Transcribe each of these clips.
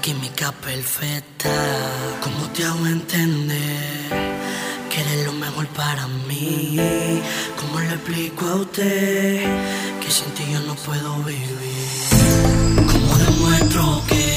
química perfecta. ¿Cómo te hago entender que eres lo mejor para mí? ¿Cómo le explico a usted que sin ti yo no puedo vivir? ¿Cómo demuestro que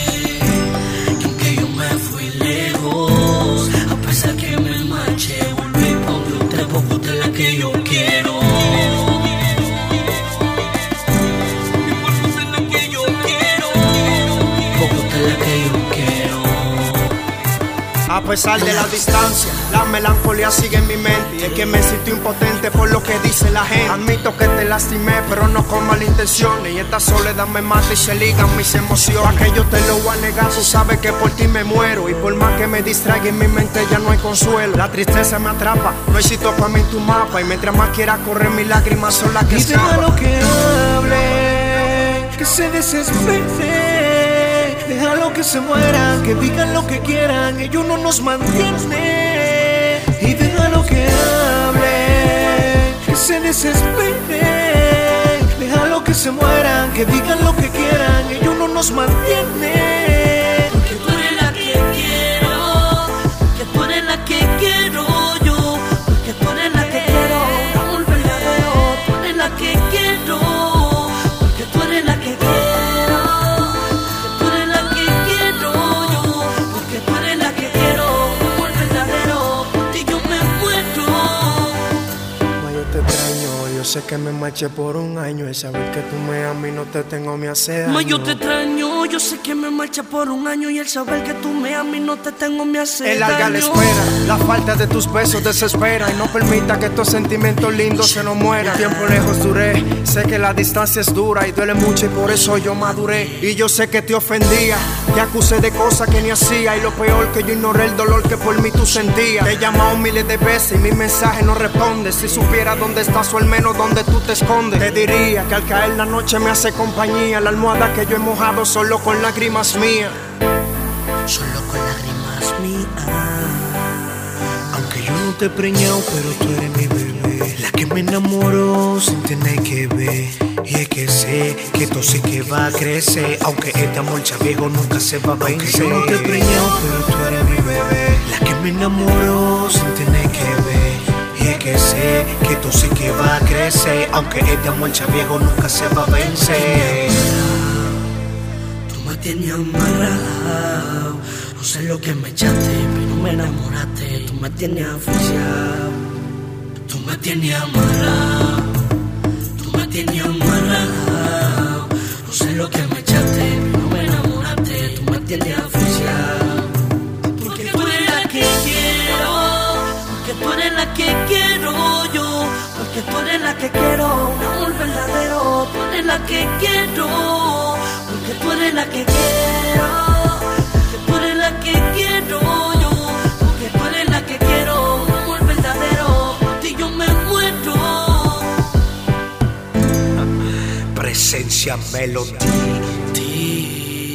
A pesar de la distancia, la melancolía sigue en mi mente. Y es que me siento impotente por lo que dice la gente. Admito que te lastimé, pero no con mala intención. Y esta soledad me mata y se ligan mis emociones. A que yo te lo voy a negar, tú sabes que por ti me muero. Y por más que me distraiga en mi mente ya no hay consuelo. La tristeza me atrapa, no sitio para mí en tu mapa. Y mientras más quiera correr, mis lágrimas son las que escapan. que hable, que se desespere. Déjalo que se muera, que digan lo que quieran, ellos no nos mantiene. Y déjalo que hable, que se desespere. Déjalo que se mueran, que digan lo que quieran, ellos no nos mantiene. Yo sé que me marché por un año y saber que tú me amas y no te tengo daño. Ma, yo te marcha por un año y el saber que tú me amas y no te tengo me hace El larga la espera, la falta de tus besos desespera y no permita que estos sentimientos lindos se nos mueran. Un tiempo lejos duré, sé que la distancia es dura y duele mucho y por eso yo maduré. Y yo sé que te ofendía, te acusé de cosas que ni hacía y lo peor que yo ignoré el dolor que por mí tú sentías. Te he llamado miles de veces y mi mensaje no responde. Si supiera dónde estás o al menos dónde tú te escondes, te diría que al caer la noche me hace compañía. La almohada que yo he mojado solo con lágrimas mías. Solo con lágrimas mías. Aunque yo no te he preñado, pero tú eres mi bebé. La que me enamoró sin tener que ver. Y es que sé que esto sí que va a crecer. Aunque este amor viejo nunca se va a vencer. Aunque yo no te he preñado, pero tú eres mi bebé. La que me enamoró sin tener que ver. Y es que sé que esto sí que va a crecer. Aunque este amor viejo nunca se va a vencer. Tienes amarrado. No sé lo que me echaste, pero me enamoraste. Tú me tienes asfixiado. Tú me tienes amarrado. Tú me tienes amarrado. No sé lo que me echaste, pero me enamoraste. Tú me tienes asfixiado. Porque tú eres la que quiero. Porque tú eres la que quiero yo. Porque tú eres la que quiero. Un amor verdadero. Tú eres la que quiero. Porque tú eres la que quiero. Porque tú eres la que quiero yo. Porque tú eres la que quiero. Amor verdadero. Ti yo me muero. Presencia Melody. Típico.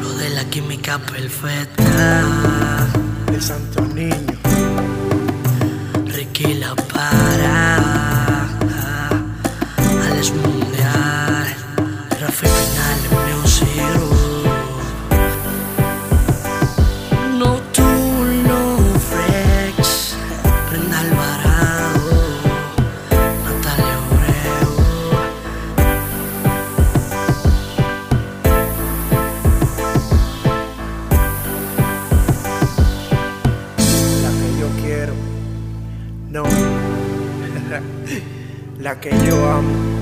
Lo de la química perfecta. El Santo Niño. Ricky la para. La que yo amo.